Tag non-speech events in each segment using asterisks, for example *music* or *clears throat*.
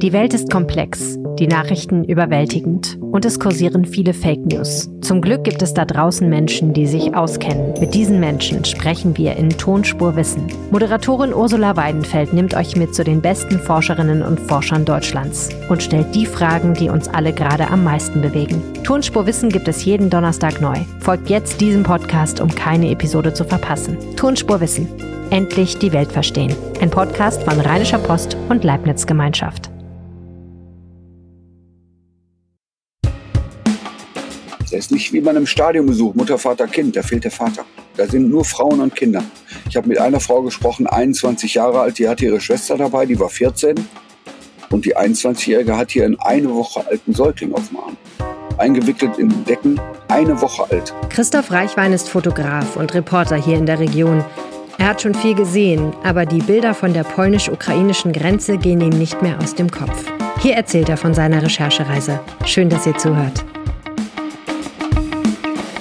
Die Welt ist komplex, die Nachrichten überwältigend und es kursieren viele Fake News. Zum Glück gibt es da draußen Menschen, die sich auskennen. Mit diesen Menschen sprechen wir in Tonspur Wissen. Moderatorin Ursula Weidenfeld nimmt euch mit zu den besten Forscherinnen und Forschern Deutschlands und stellt die Fragen, die uns alle gerade am meisten bewegen. Tonspur Wissen gibt es jeden Donnerstag neu. Folgt jetzt diesem Podcast, um keine Episode zu verpassen. Tonspur Wissen. Endlich die Welt verstehen. Ein Podcast von Rheinischer Post und Leibniz Gemeinschaft. Nicht wie bei einem Stadionbesuch, Mutter, Vater, Kind, da fehlt der Vater. Da sind nur Frauen und Kinder. Ich habe mit einer Frau gesprochen, 21 Jahre alt, die hatte ihre Schwester dabei, die war 14. Und die 21-Jährige hat hier einen eine Woche alten Säugling auf dem Arm. Eingewickelt in Decken, eine Woche alt. Christoph Reichwein ist Fotograf und Reporter hier in der Region. Er hat schon viel gesehen, aber die Bilder von der polnisch-ukrainischen Grenze gehen ihm nicht mehr aus dem Kopf. Hier erzählt er von seiner Recherchereise. Schön, dass ihr zuhört.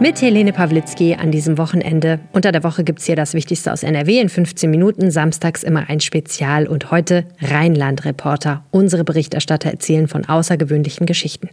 Mit Helene Pawlitzki an diesem Wochenende. Unter der Woche gibt es hier das Wichtigste aus NRW in 15 Minuten, samstags immer ein Spezial und heute Rheinland-Reporter. Unsere Berichterstatter erzählen von außergewöhnlichen Geschichten.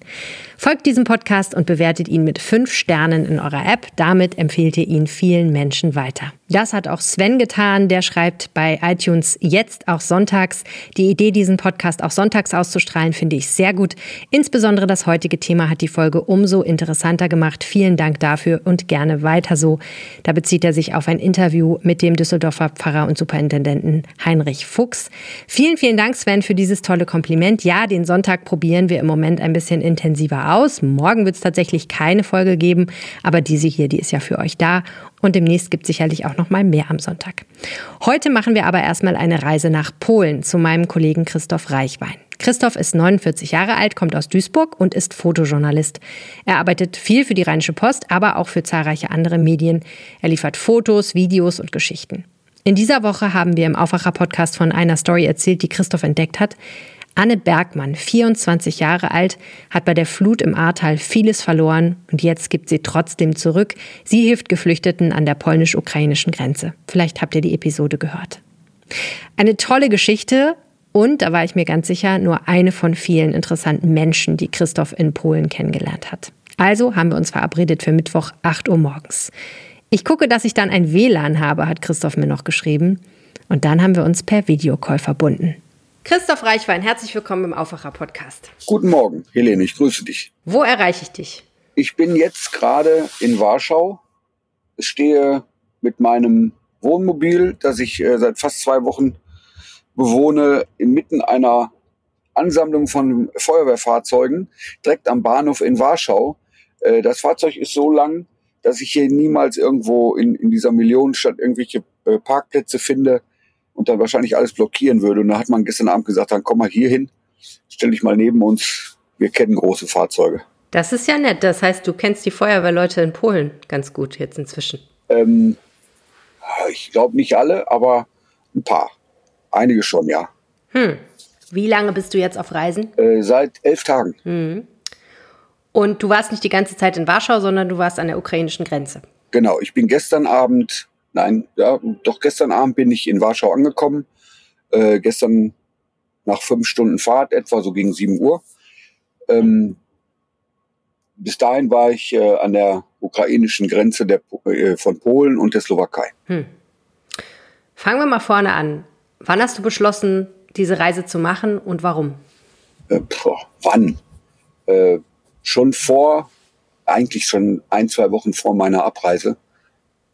Folgt diesem Podcast und bewertet ihn mit fünf Sternen in eurer App. Damit empfehlt ihr ihn vielen Menschen weiter. Das hat auch Sven getan, der schreibt bei iTunes jetzt auch sonntags. Die Idee, diesen Podcast auch sonntags auszustrahlen, finde ich sehr gut. Insbesondere das heutige Thema hat die Folge umso interessanter gemacht. Vielen Dank dafür und gerne weiter so. Da bezieht er sich auf ein Interview mit dem Düsseldorfer Pfarrer und Superintendenten Heinrich Fuchs. Vielen, vielen Dank, Sven, für dieses tolle Kompliment. Ja, den Sonntag probieren wir im Moment ein bisschen intensiver aus. Morgen wird es tatsächlich keine Folge geben, aber diese hier, die ist ja für euch da. Und demnächst gibt es sicherlich auch noch mal mehr am Sonntag. Heute machen wir aber erstmal eine Reise nach Polen zu meinem Kollegen Christoph Reichwein. Christoph ist 49 Jahre alt, kommt aus Duisburg und ist Fotojournalist. Er arbeitet viel für die Rheinische Post, aber auch für zahlreiche andere Medien. Er liefert Fotos, Videos und Geschichten. In dieser Woche haben wir im Aufwacher-Podcast von einer Story erzählt, die Christoph entdeckt hat. Anne Bergmann, 24 Jahre alt, hat bei der Flut im Ahrtal vieles verloren und jetzt gibt sie trotzdem zurück. Sie hilft Geflüchteten an der polnisch-ukrainischen Grenze. Vielleicht habt ihr die Episode gehört. Eine tolle Geschichte und, da war ich mir ganz sicher, nur eine von vielen interessanten Menschen, die Christoph in Polen kennengelernt hat. Also haben wir uns verabredet für Mittwoch 8 Uhr morgens. Ich gucke, dass ich dann ein WLAN habe, hat Christoph mir noch geschrieben. Und dann haben wir uns per Videocall verbunden. Christoph Reichwein, herzlich willkommen im Aufwacher-Podcast. Guten Morgen, Helene, ich grüße dich. Wo erreiche ich dich? Ich bin jetzt gerade in Warschau. Ich stehe mit meinem Wohnmobil, das ich äh, seit fast zwei Wochen bewohne, inmitten einer Ansammlung von Feuerwehrfahrzeugen direkt am Bahnhof in Warschau. Äh, das Fahrzeug ist so lang, dass ich hier niemals irgendwo in, in dieser Millionenstadt irgendwelche äh, Parkplätze finde, und dann wahrscheinlich alles blockieren würde. Und da hat man gestern Abend gesagt, dann komm mal hier hin, stell dich mal neben uns, wir kennen große Fahrzeuge. Das ist ja nett. Das heißt, du kennst die Feuerwehrleute in Polen ganz gut jetzt inzwischen. Ähm, ich glaube nicht alle, aber ein paar. Einige schon, ja. Hm. Wie lange bist du jetzt auf Reisen? Äh, seit elf Tagen. Hm. Und du warst nicht die ganze Zeit in Warschau, sondern du warst an der ukrainischen Grenze. Genau, ich bin gestern Abend Nein, ja, doch gestern Abend bin ich in Warschau angekommen. Äh, gestern nach fünf Stunden Fahrt, etwa so gegen sieben Uhr. Ähm, bis dahin war ich äh, an der ukrainischen Grenze der, äh, von Polen und der Slowakei. Hm. Fangen wir mal vorne an. Wann hast du beschlossen, diese Reise zu machen und warum? Äh, boah, wann? Äh, schon vor, eigentlich schon ein, zwei Wochen vor meiner Abreise.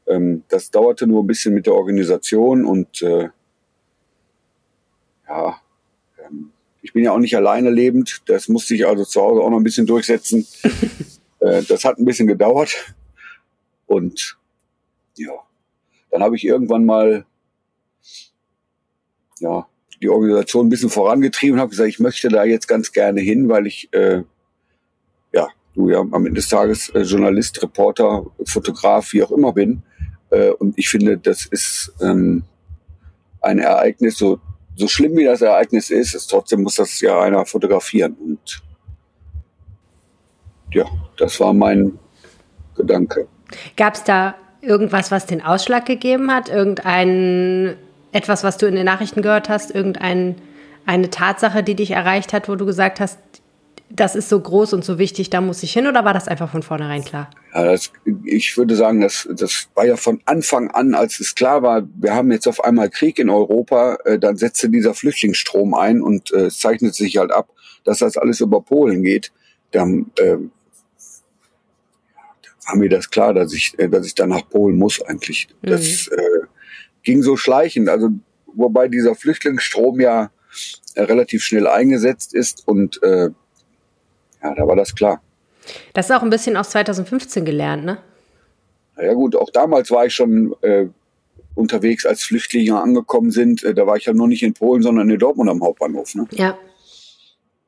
Ähm, das dauerte nur ein bisschen mit der Organisation und äh, ja, ähm, ich bin ja auch nicht alleine lebend. Das musste ich also zu Hause auch noch ein bisschen durchsetzen. *laughs* äh, das hat ein bisschen gedauert. Und ja, dann habe ich irgendwann mal ja, die Organisation ein bisschen vorangetrieben habe gesagt, ich möchte da jetzt ganz gerne hin, weil ich äh, ja, du ja am Ende des Tages äh, Journalist, Reporter, Fotograf, wie auch immer bin. Äh, und ich finde, das ist ähm, ein Ereignis, so, so schlimm wie das Ereignis ist, ist, trotzdem muss das ja einer fotografieren. Und ja, das war mein Gedanke. Gab es da irgendwas, was den Ausschlag gegeben hat? Irgendein etwas, was du in den Nachrichten gehört hast? Irgendeine Tatsache, die dich erreicht hat, wo du gesagt hast, das ist so groß und so wichtig, da muss ich hin oder war das einfach von vornherein klar? Ja, das, ich würde sagen, das, das war ja von Anfang an, als es klar war, wir haben jetzt auf einmal Krieg in Europa, äh, dann setzte dieser Flüchtlingsstrom ein und äh, es zeichnet sich halt ab, dass das alles über Polen geht. Dann äh, war mir das klar, dass ich, äh, dass ich dann nach Polen muss eigentlich. Mhm. Das äh, ging so schleichend. Also wobei dieser Flüchtlingsstrom ja äh, relativ schnell eingesetzt ist und äh, ja, da war das klar. Das ist auch ein bisschen aus 2015 gelernt, ne? Ja gut, auch damals war ich schon äh, unterwegs, als Flüchtlinge angekommen sind. Äh, da war ich ja noch nicht in Polen, sondern in Dortmund am Hauptbahnhof. Ne? Ja.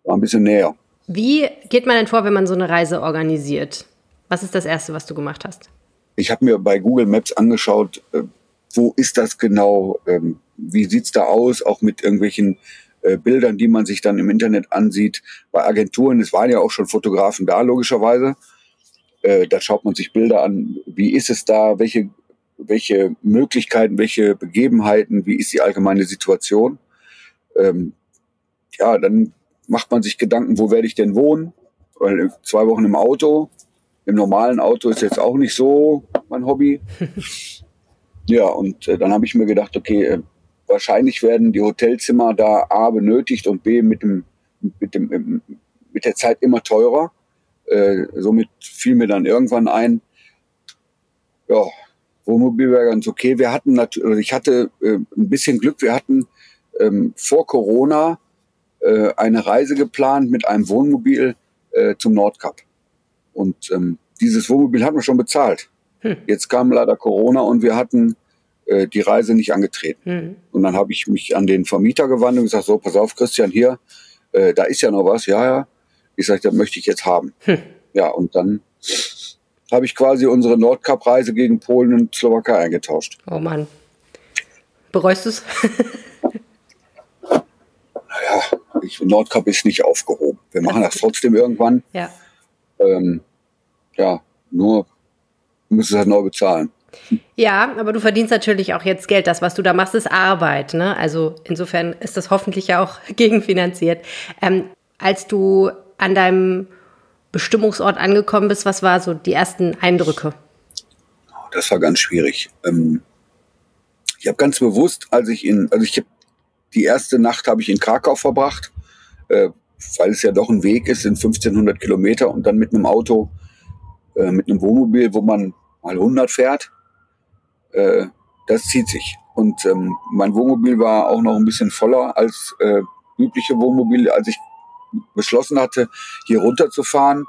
War ein bisschen näher. Wie geht man denn vor, wenn man so eine Reise organisiert? Was ist das Erste, was du gemacht hast? Ich habe mir bei Google Maps angeschaut, äh, wo ist das genau, ähm, wie sieht's da aus, auch mit irgendwelchen äh, Bildern, die man sich dann im Internet ansieht. Bei Agenturen, es waren ja auch schon Fotografen da, logischerweise. Äh, da schaut man sich Bilder an, wie ist es da, welche, welche Möglichkeiten, welche Begebenheiten, wie ist die allgemeine Situation. Ähm, ja, dann macht man sich Gedanken, wo werde ich denn wohnen? Weil zwei Wochen im Auto, im normalen Auto ist jetzt auch nicht so mein Hobby. *laughs* ja, und äh, dann habe ich mir gedacht, okay, äh, wahrscheinlich werden die Hotelzimmer da A benötigt und B mit dem, mit dem, mit der Zeit immer teurer. Äh, somit fiel mir dann irgendwann ein, ja, Wohnmobil wäre ganz okay. Wir hatten natürlich, also ich hatte äh, ein bisschen Glück, wir hatten ähm, vor Corona äh, eine Reise geplant mit einem Wohnmobil äh, zum Nordkap. Und ähm, dieses Wohnmobil hatten wir schon bezahlt. Hm. Jetzt kam leider Corona und wir hatten äh, die Reise nicht angetreten. Mhm. Und dann habe ich mich an den Vermieter gewandt und gesagt, so, pass auf, Christian, hier, äh, da ist ja noch was, ja, ja. Ich sage, das möchte ich jetzt haben. Hm. Ja, und dann habe ich quasi unsere Nordkap-Reise gegen Polen und Slowakei eingetauscht. Oh Mann. Bereust du es? *laughs* naja, ich, Nordkap ist nicht aufgehoben. Wir machen das trotzdem irgendwann. Ja. Ähm, ja, nur müssen es halt neu bezahlen. Ja, aber du verdienst natürlich auch jetzt Geld. Das, was du da machst, ist Arbeit. Ne? Also insofern ist das hoffentlich ja auch *laughs* gegenfinanziert. Ähm, als du an deinem Bestimmungsort angekommen bist, was war so die ersten Eindrücke? Das war ganz schwierig. Ähm, ich habe ganz bewusst, als ich in, also ich habe die erste Nacht habe ich in Krakau verbracht, äh, weil es ja doch ein Weg ist, sind 1500 Kilometer und dann mit einem Auto, äh, mit einem Wohnmobil, wo man mal 100 fährt, äh, das zieht sich. Und ähm, mein Wohnmobil war auch noch ein bisschen voller als äh, übliche Wohnmobile. Als ich beschlossen hatte, hier runterzufahren,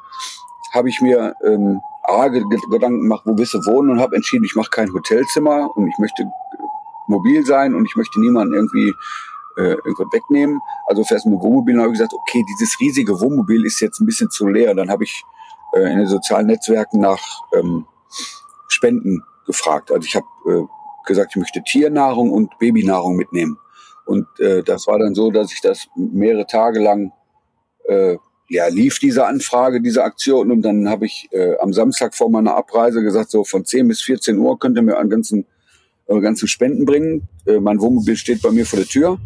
habe ich mir ähm, A, Gedanken gemacht, wo willst du wohnen und habe entschieden, ich mache kein Hotelzimmer und ich möchte mobil sein und ich möchte niemanden irgendwie äh, irgendwas wegnehmen. Also fährst du mit Wohnmobil und habe ich gesagt, okay, dieses riesige Wohnmobil ist jetzt ein bisschen zu leer. Dann habe ich äh, in den sozialen Netzwerken nach ähm, Spenden gefragt. Also ich habe äh, gesagt, ich möchte Tiernahrung und Babynahrung mitnehmen. Und äh, das war dann so, dass ich das mehrere Tage lang äh, ja, lief diese Anfrage, diese Aktion. Und dann habe ich äh, am Samstag vor meiner Abreise gesagt, so von 10 bis 14 Uhr könnt ihr mir an ganzen, äh, ganzen Spenden bringen. Äh, mein Wohnmobil steht bei mir vor der Tür.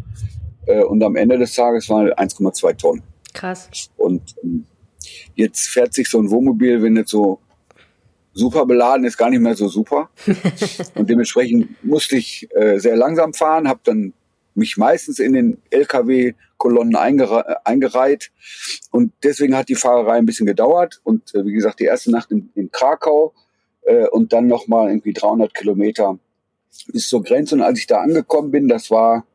Äh, und am Ende des Tages waren 1,2 Tonnen. Krass. Und ähm, jetzt fährt sich so ein Wohnmobil, wenn jetzt so super beladen ist gar nicht mehr so super. *laughs* und dementsprechend musste ich äh, sehr langsam fahren, habe dann mich meistens in den LKW-Kolonnen eingere eingereiht. Und deswegen hat die Fahrerei ein bisschen gedauert. Und äh, wie gesagt, die erste Nacht in, in Krakau äh, und dann nochmal irgendwie 300 Kilometer bis zur Grenze. Und als ich da angekommen bin, das war,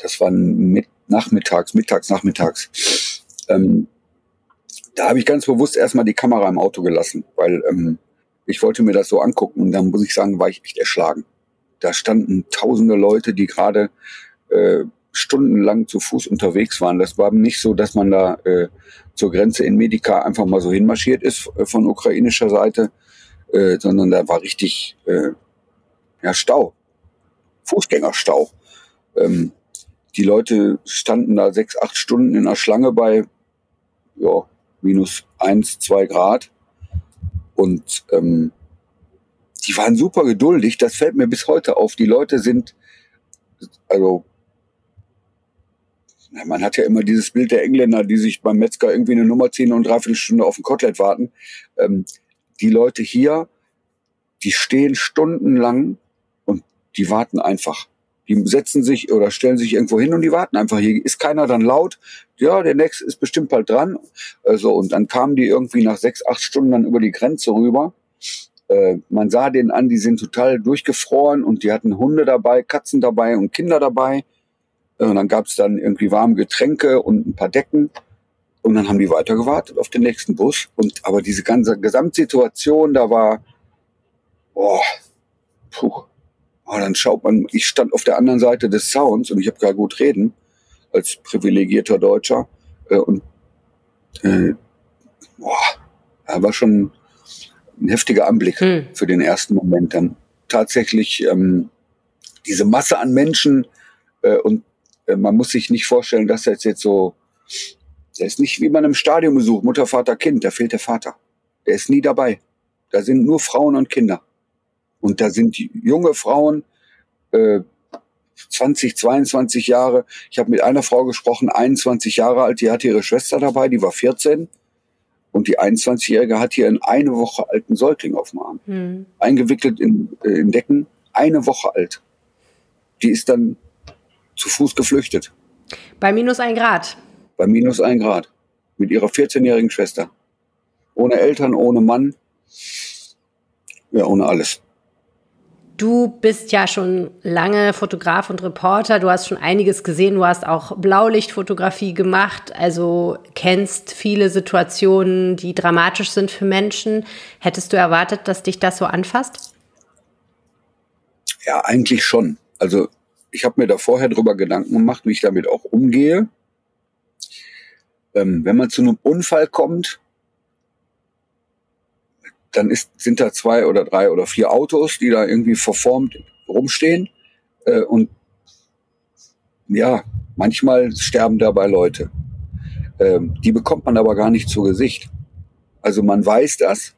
das war mit, nachmittags, mittags, nachmittags. Ähm, da habe ich ganz bewusst erstmal die Kamera im Auto gelassen, weil ähm, ich wollte mir das so angucken und dann muss ich sagen, war ich echt erschlagen. Da standen tausende Leute, die gerade äh, stundenlang zu Fuß unterwegs waren. Das war nicht so, dass man da äh, zur Grenze in Medica einfach mal so hinmarschiert ist äh, von ukrainischer Seite, äh, sondern da war richtig äh, ja, Stau, Fußgängerstau. Ähm, die Leute standen da sechs, acht Stunden in der Schlange bei ja, minus eins, zwei Grad. Und ähm, die waren super geduldig. Das fällt mir bis heute auf. Die Leute sind, also man hat ja immer dieses Bild der Engländer, die sich beim Metzger irgendwie eine Nummer ziehen und dreiviertel Stunde auf ein Kotelett warten. Ähm, die Leute hier, die stehen stundenlang und die warten einfach. Die setzen sich oder stellen sich irgendwo hin und die warten einfach. Hier ist keiner dann laut. Ja, der nächste ist bestimmt bald dran. Also, und dann kamen die irgendwie nach sechs, acht Stunden dann über die Grenze rüber. Äh, man sah denen an, die sind total durchgefroren und die hatten Hunde dabei, Katzen dabei und Kinder dabei. Äh, und dann gab es dann irgendwie warme Getränke und ein paar Decken. Und dann haben die weiter gewartet auf den nächsten Bus. Und aber diese ganze Gesamtsituation, da war, boah, puh. Oh, dann schaut man, ich stand auf der anderen Seite des Sounds und ich habe gar gut reden als privilegierter Deutscher. Äh, und äh, boah, da war schon ein heftiger Anblick hm. für den ersten Moment. Dann tatsächlich ähm, diese Masse an Menschen äh, und äh, man muss sich nicht vorstellen, dass er jetzt so, der ist nicht wie bei einem Stadionbesuch, Mutter, Vater, Kind, da fehlt der Vater. Der ist nie dabei. Da sind nur Frauen und Kinder. Und da sind junge Frauen, äh, 20, 22 Jahre. Ich habe mit einer Frau gesprochen, 21 Jahre alt, die hatte ihre Schwester dabei, die war 14. Und die 21-Jährige hat hier einen eine Woche alten Säugling auf dem Arm. Hm. Eingewickelt in, äh, in Decken, eine Woche alt. Die ist dann zu Fuß geflüchtet. Bei minus ein Grad. Bei minus ein Grad. Mit ihrer 14-jährigen Schwester. Ohne Eltern, ohne Mann. Ja, ohne alles. Du bist ja schon lange Fotograf und Reporter. Du hast schon einiges gesehen. Du hast auch Blaulichtfotografie gemacht. Also kennst viele Situationen, die dramatisch sind für Menschen. Hättest du erwartet, dass dich das so anfasst? Ja, eigentlich schon. Also ich habe mir da vorher drüber Gedanken gemacht, wie ich damit auch umgehe. Ähm, wenn man zu einem Unfall kommt, dann ist, sind da zwei oder drei oder vier Autos, die da irgendwie verformt rumstehen. Äh, und ja, manchmal sterben dabei Leute. Ähm, die bekommt man aber gar nicht zu Gesicht. Also man weiß das.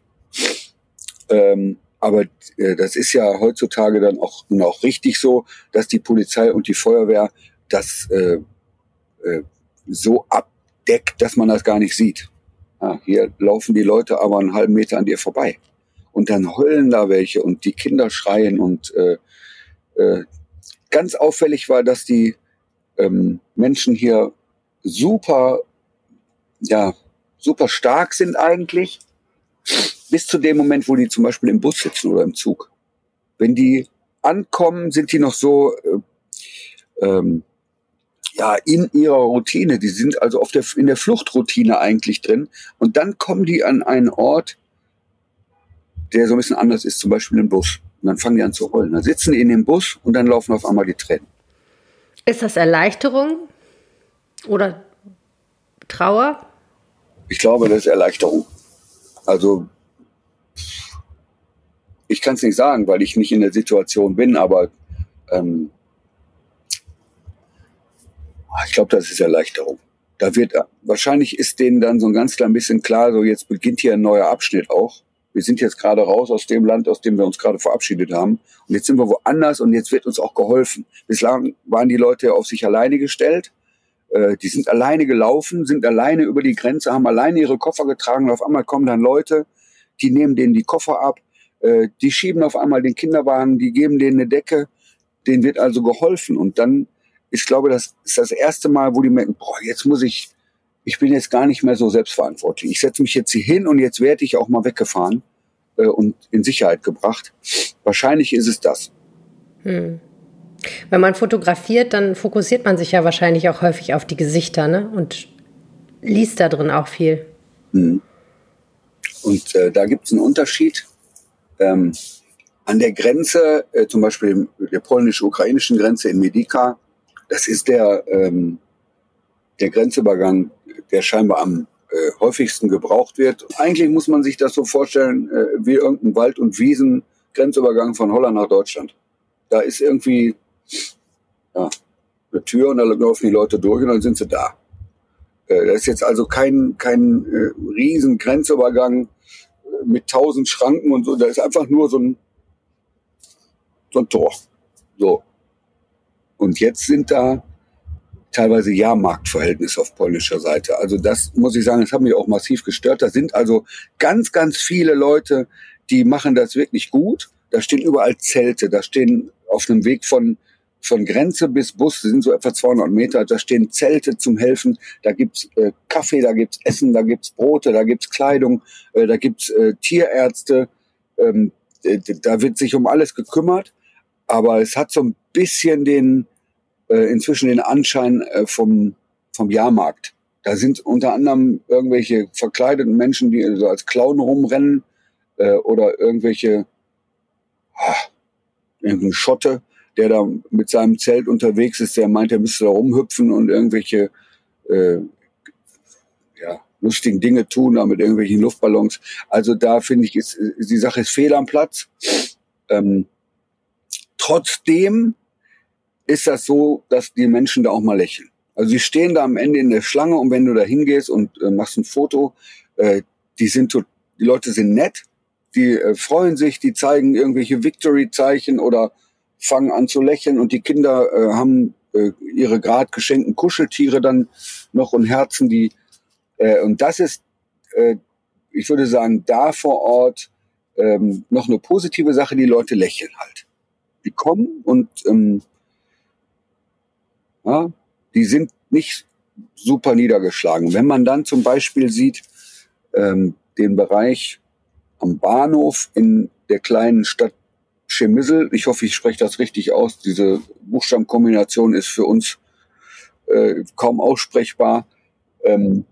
Ähm, aber äh, das ist ja heutzutage dann auch, auch richtig so, dass die Polizei und die Feuerwehr das äh, äh, so abdeckt, dass man das gar nicht sieht. Ja, hier laufen die Leute aber einen halben Meter an dir vorbei. Und dann heulen da welche und die Kinder schreien. Und äh, äh, ganz auffällig war, dass die ähm, Menschen hier super, ja, super stark sind eigentlich bis zu dem Moment, wo die zum Beispiel im Bus sitzen oder im Zug. Wenn die ankommen, sind die noch so äh, ähm, ja in ihrer Routine. Die sind also auf der, in der Fluchtroutine eigentlich drin. Und dann kommen die an einen Ort, der so ein bisschen anders ist, zum Beispiel im Bus. Und dann fangen die an zu heulen. Dann sitzen die in dem Bus und dann laufen auf einmal die Tränen. Ist das Erleichterung oder Trauer? Ich glaube, das ist Erleichterung. Also ich kann es nicht sagen, weil ich nicht in der Situation bin, aber ähm, ich glaube, das ist Erleichterung. Da wird wahrscheinlich ist denen dann so ein ganz klein bisschen klar, so jetzt beginnt hier ein neuer Abschnitt auch. Wir sind jetzt gerade raus aus dem Land, aus dem wir uns gerade verabschiedet haben. Und jetzt sind wir woanders und jetzt wird uns auch geholfen. Bislang waren die Leute auf sich alleine gestellt. Äh, die sind alleine gelaufen, sind alleine über die Grenze, haben alleine ihre Koffer getragen. Und auf einmal kommen dann Leute, die nehmen denen die Koffer ab, äh, die schieben auf einmal den Kinderwagen, die geben denen eine Decke, denen wird also geholfen. Und dann, ich glaube, das ist das erste Mal, wo die merken, boah, jetzt muss ich, ich bin jetzt gar nicht mehr so selbstverantwortlich. Ich setze mich jetzt hier hin und jetzt werde ich auch mal weggefahren äh, und in Sicherheit gebracht. Wahrscheinlich ist es das. Hm. Wenn man fotografiert, dann fokussiert man sich ja wahrscheinlich auch häufig auf die Gesichter ne? und liest da drin auch viel. Hm. Und äh, da gibt es einen Unterschied ähm, an der Grenze, äh, zum Beispiel der polnisch-ukrainischen Grenze in Medika, das ist der, ähm, der Grenzübergang, der scheinbar am äh, häufigsten gebraucht wird. Eigentlich muss man sich das so vorstellen äh, wie irgendein Wald- und Wiesen-Grenzübergang von Holland nach Deutschland. Da ist irgendwie ja, eine Tür und da laufen die Leute durch und dann sind sie da. Äh, das ist jetzt also kein, kein äh, riesen Grenzübergang mit tausend Schranken und so. Da ist einfach nur so ein, so ein Tor. So. Und jetzt sind da teilweise Jahrmarktverhältnisse auf polnischer Seite. Also das muss ich sagen, das hat mich auch massiv gestört. Da sind also ganz, ganz viele Leute, die machen das wirklich gut. Da stehen überall Zelte, da stehen auf einem Weg von von Grenze bis Bus, sind so etwa 200 Meter, da stehen Zelte zum Helfen, da gibt's äh, Kaffee, da gibt's Essen, da gibt's Brote, da gibt's Kleidung, äh, da gibt's äh, Tierärzte, ähm, da wird sich um alles gekümmert, aber es hat so ein bisschen den, äh, inzwischen den Anschein äh, vom, vom Jahrmarkt. Da sind unter anderem irgendwelche verkleideten Menschen, die so als Clown rumrennen äh, oder irgendwelche, ah, irgendein Schotte, der da mit seinem Zelt unterwegs ist, der meint, er müsste da rumhüpfen und irgendwelche äh, ja, lustigen Dinge tun, da mit irgendwelchen Luftballons. Also da finde ich, ist, die Sache ist fehl am Platz. Ähm, trotzdem ist das so, dass die Menschen da auch mal lächeln. Also sie stehen da am Ende in der Schlange und wenn du da hingehst und äh, machst ein Foto, äh, die sind die Leute sind nett, die äh, freuen sich, die zeigen irgendwelche Victory-Zeichen oder fangen an zu lächeln und die Kinder äh, haben äh, ihre grad geschenkten Kuscheltiere dann noch und Herzen, die äh, und das ist, äh, ich würde sagen, da vor Ort ähm, noch eine positive Sache, die Leute lächeln halt. Die kommen und ähm, ja, die sind nicht super niedergeschlagen. Wenn man dann zum Beispiel sieht, ähm, den Bereich am Bahnhof in der kleinen Stadt Chemissel. Ich hoffe, ich spreche das richtig aus. Diese Buchstabenkombination ist für uns äh, kaum aussprechbar. Ähm,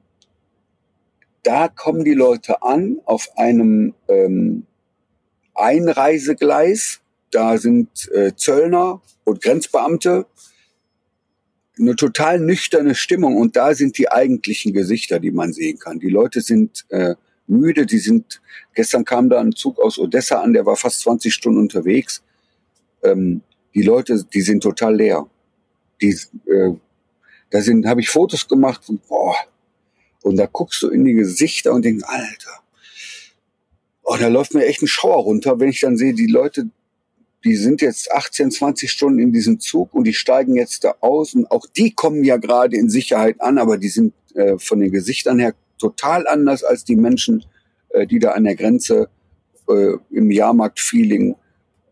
da kommen die Leute an auf einem ähm, Einreisegleis. Da sind äh, Zöllner und Grenzbeamte. Eine total nüchterne Stimmung und da sind die eigentlichen Gesichter, die man sehen kann. Die Leute sind äh, müde. Die sind, gestern kam da ein Zug aus Odessa an, der war fast 20 Stunden unterwegs. Ähm, die Leute, die sind total leer. Die, äh, da sind, habe ich Fotos gemacht und boah, und da guckst du in die Gesichter und denkst, Alter, oh, da läuft mir echt ein Schauer runter, wenn ich dann sehe, die Leute, die sind jetzt 18, 20 Stunden in diesem Zug und die steigen jetzt da aus und auch die kommen ja gerade in Sicherheit an, aber die sind äh, von den Gesichtern her total anders als die Menschen, äh, die da an der Grenze äh, im Jahrmarkt-Feeling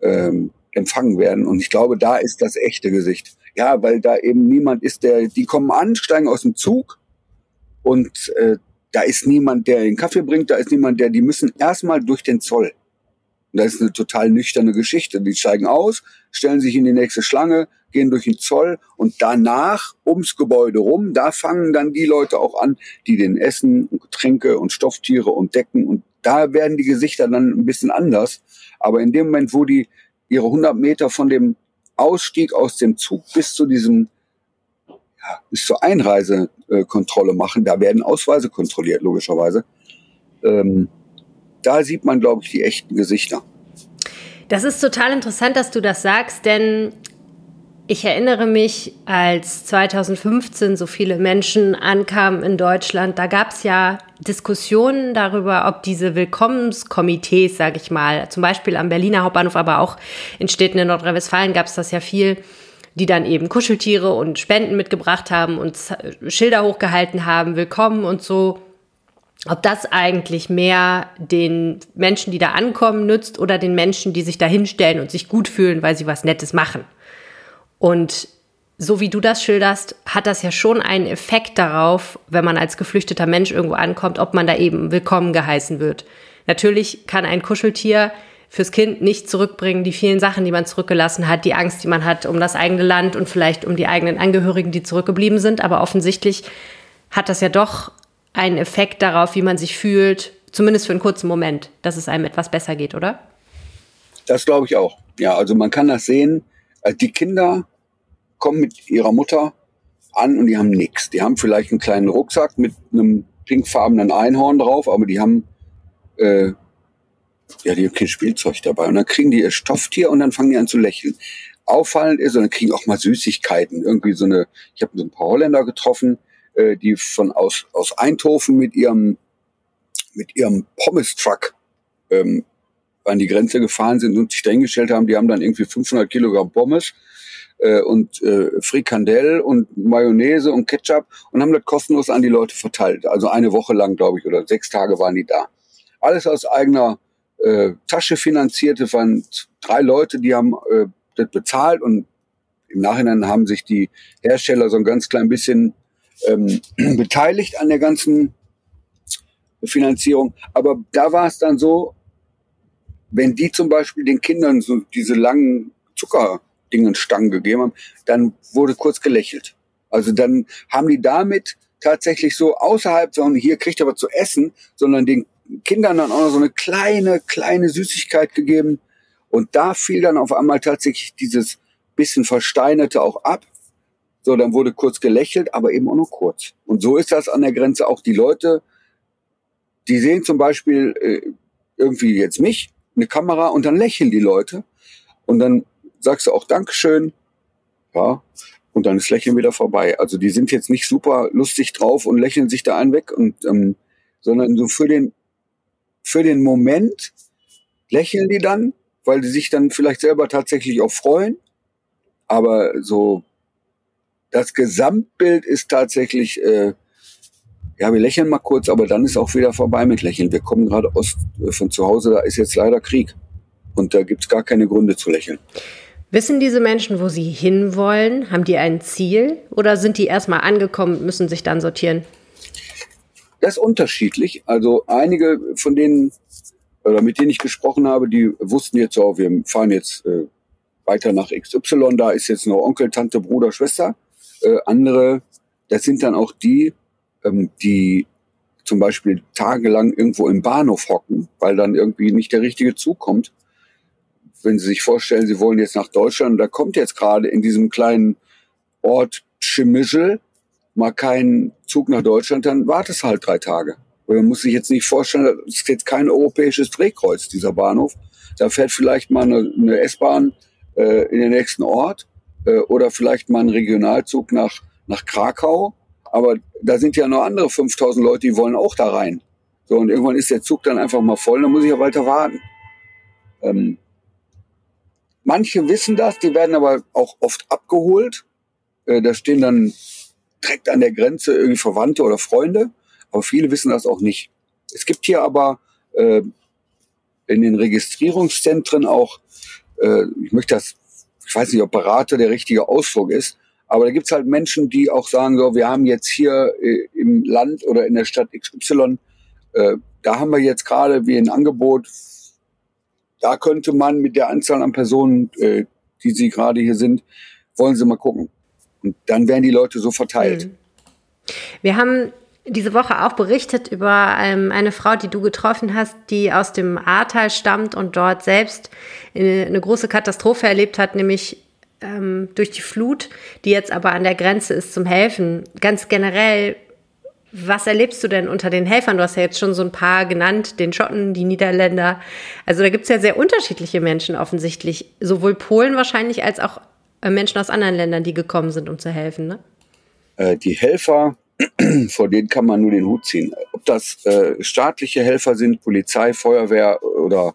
ähm, empfangen werden. Und ich glaube, da ist das echte Gesicht. Ja, weil da eben niemand ist, der, die kommen an, steigen aus dem Zug und äh, da ist niemand, der den Kaffee bringt, da ist niemand, der, die müssen erstmal durch den Zoll. Und das ist eine total nüchterne Geschichte. Die steigen aus, stellen sich in die nächste Schlange, gehen durch den Zoll und danach ums Gebäude rum, da fangen dann die Leute auch an, die den Essen und Getränke und Stofftiere und Decken und da werden die Gesichter dann ein bisschen anders. Aber in dem Moment, wo die ihre 100 Meter von dem Ausstieg aus dem Zug bis zu diesem ja, bis zur Einreisekontrolle machen, da werden Ausweise kontrolliert, logischerweise. Ähm, da sieht man, glaube ich, die echten Gesichter. Das ist total interessant, dass du das sagst, denn ich erinnere mich, als 2015 so viele Menschen ankamen in Deutschland, da gab es ja Diskussionen darüber, ob diese Willkommenskomitees, sage ich mal, zum Beispiel am Berliner Hauptbahnhof, aber auch in Städten in Nordrhein-Westfalen gab es das ja viel, die dann eben Kuscheltiere und Spenden mitgebracht haben und Schilder hochgehalten haben, willkommen und so. Ob das eigentlich mehr den Menschen, die da ankommen, nützt oder den Menschen, die sich da hinstellen und sich gut fühlen, weil sie was Nettes machen. Und so wie du das schilderst, hat das ja schon einen Effekt darauf, wenn man als geflüchteter Mensch irgendwo ankommt, ob man da eben willkommen geheißen wird. Natürlich kann ein Kuscheltier fürs Kind nicht zurückbringen, die vielen Sachen, die man zurückgelassen hat, die Angst, die man hat um das eigene Land und vielleicht um die eigenen Angehörigen, die zurückgeblieben sind. Aber offensichtlich hat das ja doch einen Effekt darauf, wie man sich fühlt, zumindest für einen kurzen Moment, dass es einem etwas besser geht, oder? Das glaube ich auch. Ja, also man kann das sehen also die Kinder kommen mit ihrer Mutter an und die haben nichts. Die haben vielleicht einen kleinen Rucksack mit einem pinkfarbenen Einhorn drauf, aber die haben äh, ja, die haben kein Spielzeug dabei. Und dann kriegen die ihr Stofftier und dann fangen die an zu lächeln. Auffallend ist, und dann kriegen auch mal Süßigkeiten. Irgendwie so eine, ich habe so ein paar Holländer getroffen, äh, die von aus, aus Eindhoven mit ihrem, mit ihrem Pommes-Truck ähm, an die Grenze gefahren sind und sich dahingestellt haben, die haben dann irgendwie 500 Kilogramm Pommes äh, und äh, Frikandel und Mayonnaise und Ketchup und haben das kostenlos an die Leute verteilt. Also eine Woche lang, glaube ich, oder sechs Tage waren die da. Alles aus eigener äh, Tasche finanziert. Es waren drei Leute, die haben äh, das bezahlt und im Nachhinein haben sich die Hersteller so ein ganz klein bisschen ähm, *clears throat* beteiligt an der ganzen Finanzierung. Aber da war es dann so, wenn die zum Beispiel den Kindern so diese langen Zuckerdingenstangen gegeben haben, dann wurde kurz gelächelt. Also dann haben die damit tatsächlich so außerhalb, so hier kriegt was zu essen, sondern den Kindern dann auch noch so eine kleine, kleine Süßigkeit gegeben. Und da fiel dann auf einmal tatsächlich dieses bisschen Versteinerte auch ab. So, dann wurde kurz gelächelt, aber eben auch nur kurz. Und so ist das an der Grenze auch. Die Leute, die sehen zum Beispiel äh, irgendwie jetzt mich, eine Kamera, und dann lächeln die Leute. Und dann sagst du auch Dankeschön. Ja, und dann ist Lächeln wieder vorbei. Also die sind jetzt nicht super lustig drauf und lächeln sich da einen weg, und, ähm, sondern so für den, für den Moment lächeln die dann, weil die sich dann vielleicht selber tatsächlich auch freuen. Aber so das Gesamtbild ist tatsächlich, äh, ja, wir lächeln mal kurz, aber dann ist auch wieder vorbei mit Lächeln. Wir kommen gerade aus, äh, von zu Hause, da ist jetzt leider Krieg. Und da gibt's gar keine Gründe zu lächeln. Wissen diese Menschen, wo sie hinwollen? Haben die ein Ziel? Oder sind die erstmal angekommen, müssen sich dann sortieren? Das ist unterschiedlich. Also einige von denen, oder mit denen ich gesprochen habe, die wussten jetzt auch, wir fahren jetzt äh, weiter nach XY, da ist jetzt noch Onkel, Tante, Bruder, Schwester. Äh, andere, das sind dann auch die, ähm, die zum Beispiel tagelang irgendwo im Bahnhof hocken, weil dann irgendwie nicht der richtige Zug kommt. Wenn Sie sich vorstellen, Sie wollen jetzt nach Deutschland, da kommt jetzt gerade in diesem kleinen Ort Schimischel mal kein Zug nach Deutschland, dann wartet es halt drei Tage. Und man muss sich jetzt nicht vorstellen, das ist jetzt kein europäisches Drehkreuz, dieser Bahnhof. Da fährt vielleicht mal eine, eine S-Bahn äh, in den nächsten Ort äh, oder vielleicht mal ein Regionalzug nach, nach Krakau. Aber da sind ja noch andere 5000 Leute, die wollen auch da rein. So, und irgendwann ist der Zug dann einfach mal voll, dann muss ich ja weiter warten. Ähm, manche wissen das, die werden aber auch oft abgeholt. Äh, da stehen dann direkt an der Grenze irgendwie Verwandte oder Freunde, aber viele wissen das auch nicht. Es gibt hier aber äh, in den Registrierungszentren auch, äh, ich möchte das ich weiß nicht, ob Berater der richtige Ausdruck ist, aber da gibt's halt Menschen, die auch sagen, so, wir haben jetzt hier äh, im Land oder in der Stadt XY, äh, da haben wir jetzt gerade wie ein Angebot, da könnte man mit der Anzahl an Personen, äh, die sie gerade hier sind, wollen sie mal gucken. Und dann werden die Leute so verteilt. Mhm. Wir haben diese Woche auch berichtet über ähm, eine Frau, die du getroffen hast, die aus dem Ahrtal stammt und dort selbst eine, eine große Katastrophe erlebt hat, nämlich ähm, durch die Flut, die jetzt aber an der Grenze ist zum Helfen. Ganz generell, was erlebst du denn unter den Helfern? Du hast ja jetzt schon so ein paar genannt, den Schotten, die Niederländer. Also da gibt es ja sehr unterschiedliche Menschen offensichtlich, sowohl Polen wahrscheinlich als auch äh, Menschen aus anderen Ländern, die gekommen sind, um zu helfen. Ne? Äh, die Helfer vor denen kann man nur den Hut ziehen. Ob das äh, staatliche Helfer sind, Polizei, Feuerwehr oder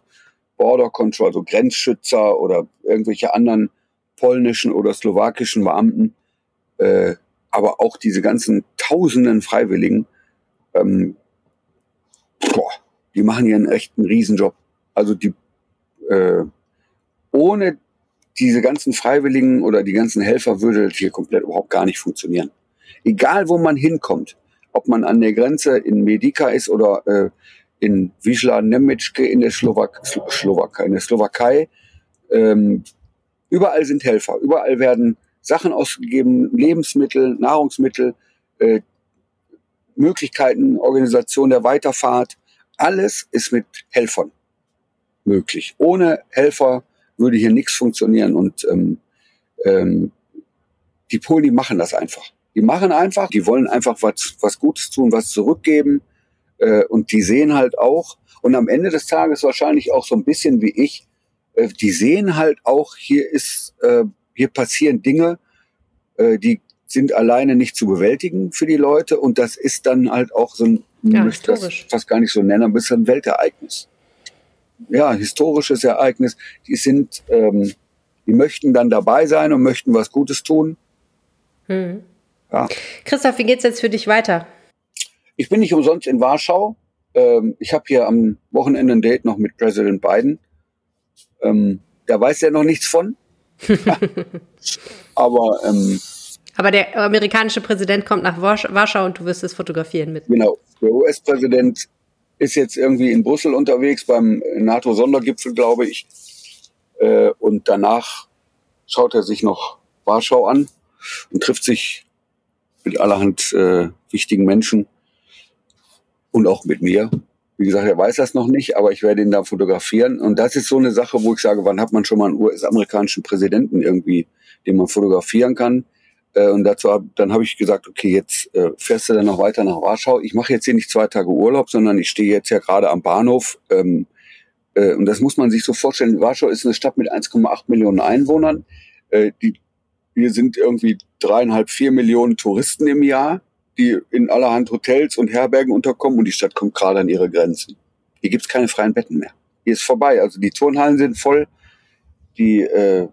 Border Control, also Grenzschützer oder irgendwelche anderen polnischen oder slowakischen Beamten, äh, aber auch diese ganzen tausenden Freiwilligen, ähm, boah, die machen hier einen echten Riesenjob. Also die äh, ohne diese ganzen Freiwilligen oder die ganzen Helfer würde das hier komplett überhaupt gar nicht funktionieren egal wo man hinkommt, ob man an der Grenze in Medika ist oder äh, in Wisla Nemetschke in der Slowak Slowakei, in der Slowakei, ähm, überall sind Helfer, überall werden Sachen ausgegeben, Lebensmittel, Nahrungsmittel, äh, Möglichkeiten, Organisation der Weiterfahrt, alles ist mit Helfern möglich. Ohne Helfer würde hier nichts funktionieren und ähm, ähm, die Polen, die machen das einfach. Die machen einfach, die wollen einfach was, was Gutes tun, was zurückgeben. Äh, und die sehen halt auch, und am Ende des Tages wahrscheinlich auch so ein bisschen wie ich, äh, die sehen halt auch, hier ist, äh, hier passieren Dinge, äh, die sind alleine nicht zu bewältigen für die Leute. Und das ist dann halt auch so ein, ja, möchte das fast gar nicht so nennen, aber es ist ein Weltereignis. ja, historisches Ereignis. Die sind, ähm, die möchten dann dabei sein und möchten was Gutes tun. Hm. Ja. Christoph, wie geht's jetzt für dich weiter? Ich bin nicht umsonst in Warschau. Ähm, ich habe hier am Wochenende ein Date noch mit Präsident Biden. Ähm, da weiß er noch nichts von. *laughs* Aber ähm, aber der amerikanische Präsident kommt nach Warschau und du wirst es fotografieren mit. Genau. Der US-Präsident ist jetzt irgendwie in Brüssel unterwegs beim NATO-Sondergipfel, glaube ich. Äh, und danach schaut er sich noch Warschau an und trifft sich mit allerhand äh, wichtigen Menschen und auch mit mir. Wie gesagt, er weiß das noch nicht, aber ich werde ihn da fotografieren. Und das ist so eine Sache, wo ich sage, wann hat man schon mal einen US-amerikanischen Präsidenten irgendwie, den man fotografieren kann? Äh, und dazu hab, dann habe ich gesagt, okay, jetzt äh, fährst du dann noch weiter nach Warschau. Ich mache jetzt hier nicht zwei Tage Urlaub, sondern ich stehe jetzt ja gerade am Bahnhof. Ähm, äh, und das muss man sich so vorstellen. Warschau ist eine Stadt mit 1,8 Millionen Einwohnern. Äh, die, wir sind irgendwie dreieinhalb, vier Millionen Touristen im Jahr, die in allerhand Hotels und Herbergen unterkommen und die Stadt kommt gerade an ihre Grenzen. Hier gibt's keine freien Betten mehr. Hier ist vorbei. Also die Turnhallen sind voll, die äh,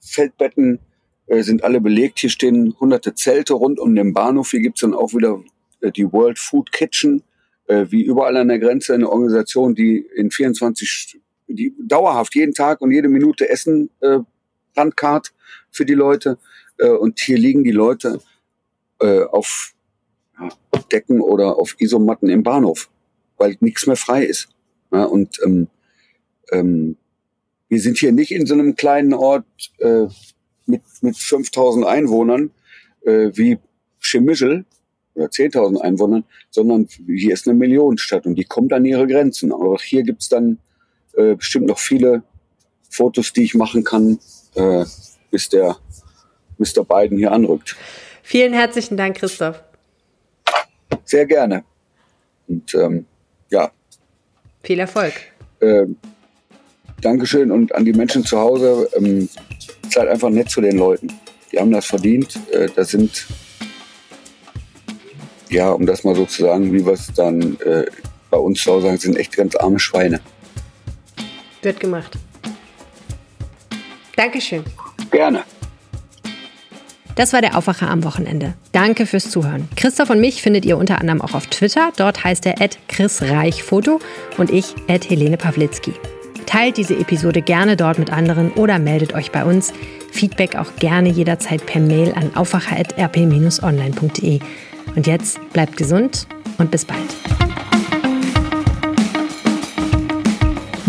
Feldbetten äh, sind alle belegt. Hier stehen hunderte Zelte rund um den Bahnhof. Hier gibt's dann auch wieder äh, die World Food Kitchen, äh, wie überall an der Grenze eine Organisation, die in 24, die dauerhaft jeden Tag und jede Minute Essen äh, Landkart für die Leute. Äh, und hier liegen die Leute äh, auf Decken oder auf Isomatten im Bahnhof, weil nichts mehr frei ist. Ja, und ähm, ähm, wir sind hier nicht in so einem kleinen Ort äh, mit, mit 5000 Einwohnern äh, wie Chemischel oder 10.000 Einwohnern, sondern hier ist eine Millionenstadt und die kommt an ihre Grenzen. Aber auch hier gibt's dann äh, bestimmt noch viele Fotos, die ich machen kann, äh, bis der Mr. Biden hier anrückt. Vielen herzlichen Dank, Christoph. Sehr gerne. Und ähm, ja. Viel Erfolg. Äh, Dankeschön und an die Menschen zu Hause. Ähm, seid einfach nett zu den Leuten. Die haben das verdient. Äh, das sind, ja, um das mal so zu sagen, wie wir es dann äh, bei uns zu Hause sagen, sind echt ganz arme Schweine. Wird gemacht. Dankeschön. Gerne. Das war der Aufwacher am Wochenende. Danke fürs Zuhören. Christoph und mich findet ihr unter anderem auch auf Twitter. Dort heißt er @chrisreichfoto und ich Helene Pawlitzki. Teilt diese Episode gerne dort mit anderen oder meldet euch bei uns. Feedback auch gerne jederzeit per Mail an aufwacher.rp-online.de. Und jetzt bleibt gesund und bis bald.